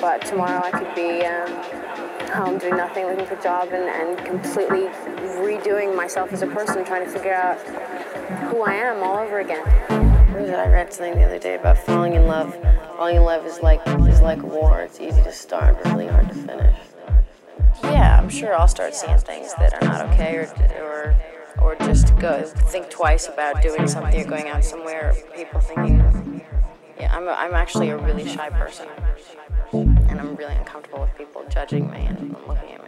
But tomorrow I could be um, home doing nothing, looking for a job and, and completely redoing myself as a person, trying to figure out who I am all over again. I read something the other day about falling in love. Falling in love is like is like war. It's easy to start, but really hard to finish. Yeah, I'm sure I'll start seeing things that are not okay, or or or just go think twice about doing something or going out somewhere. Or people thinking, yeah, I'm a, I'm actually a really shy person, and I'm really uncomfortable with people judging me and looking at me.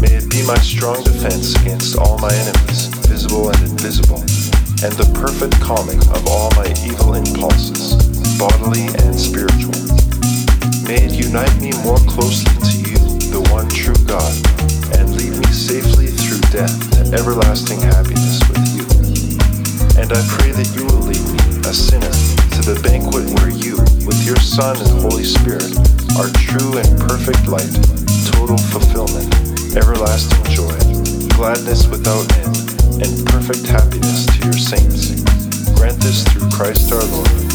May it be my strong defense against all my enemies, visible and invisible, and the perfect calming of all my evil impulses, bodily and spiritual. May it unite me more closely to you, the one true God, and lead me safely through death to everlasting happiness with you. And I pray that you will lead me, a sinner, to the banquet where you, with your Son and Holy Spirit, are true and perfect light, total fulfillment, everlasting joy, gladness without end, and perfect happiness to your saints. Grant this through Christ our Lord.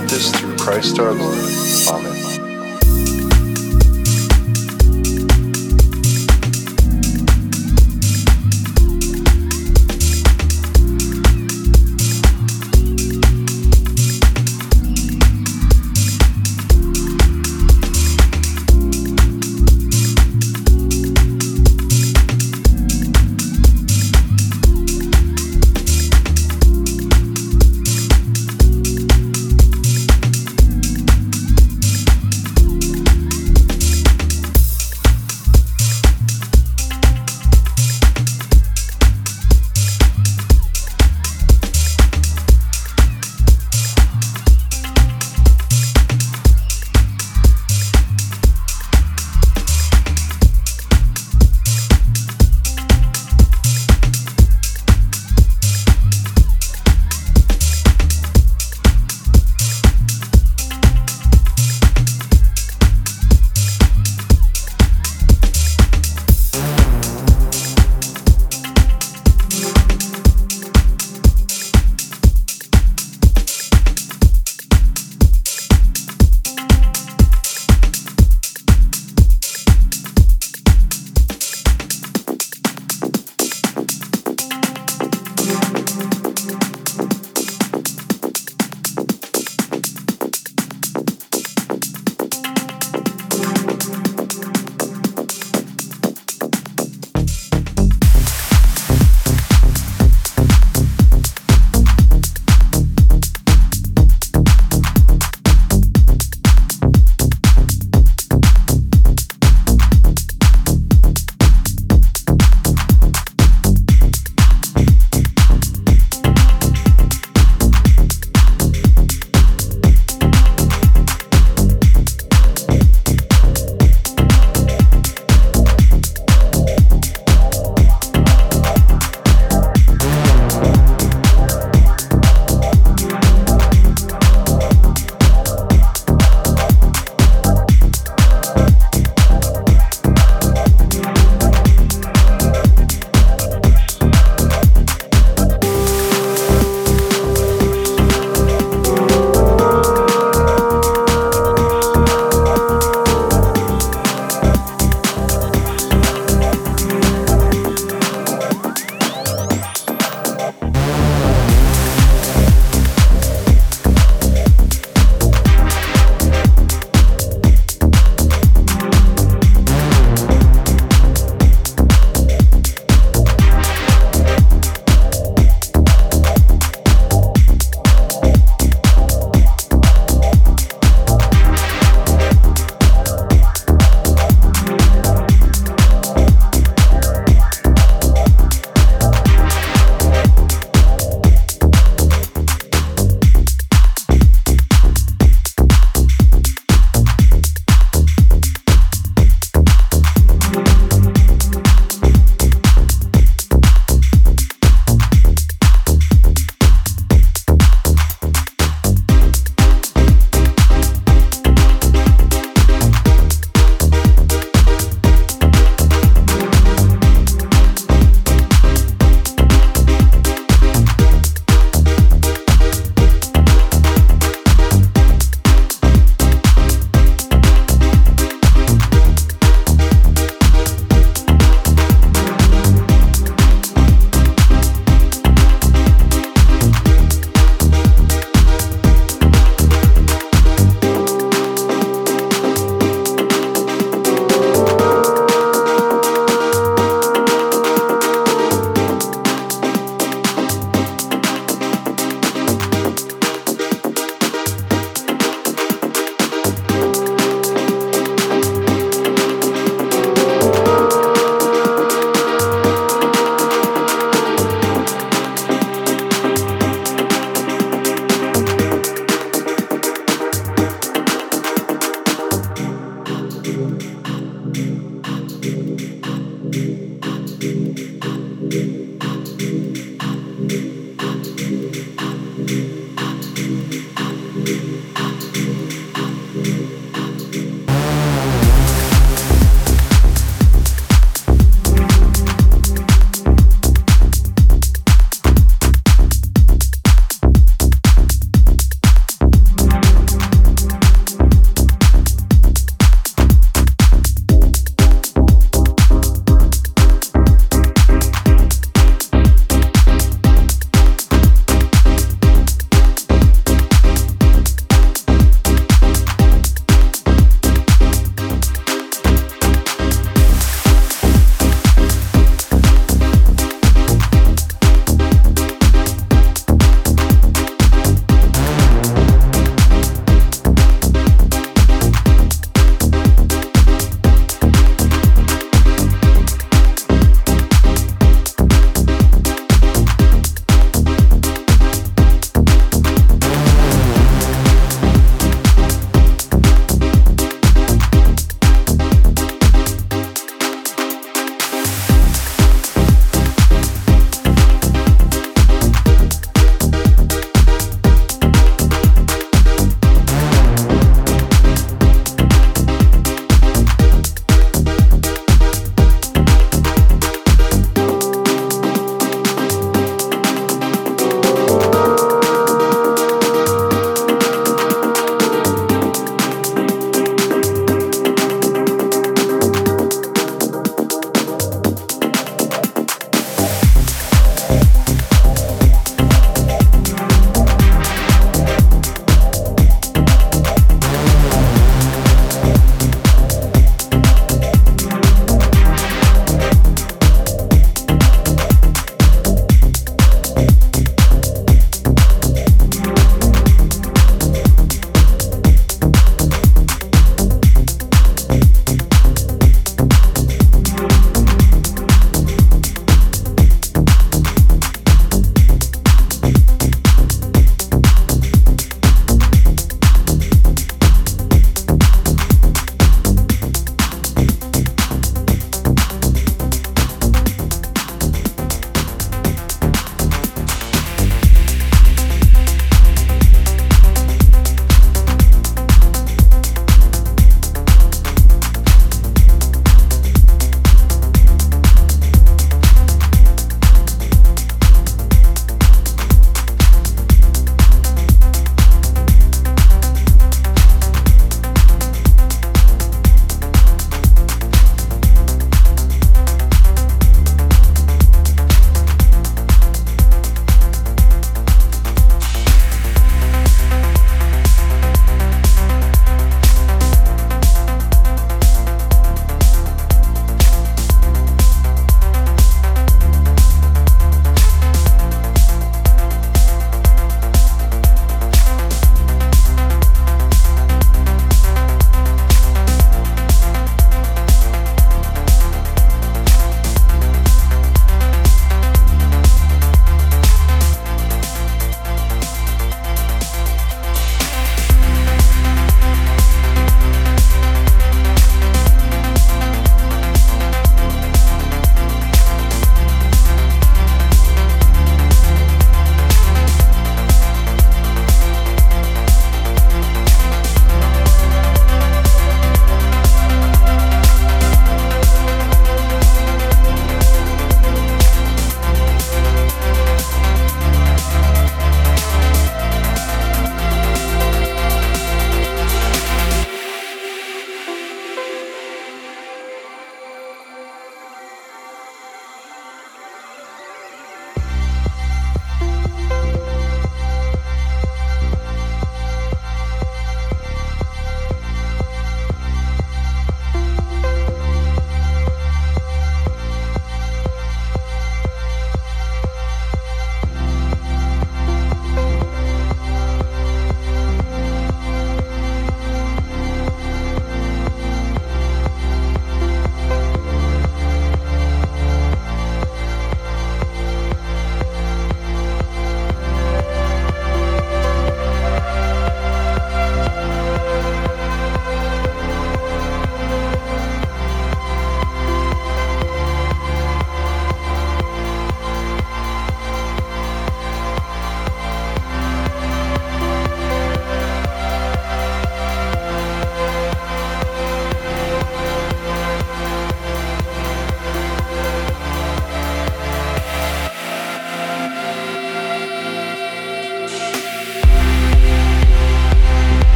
Grant this through Christ our Lord. Amen.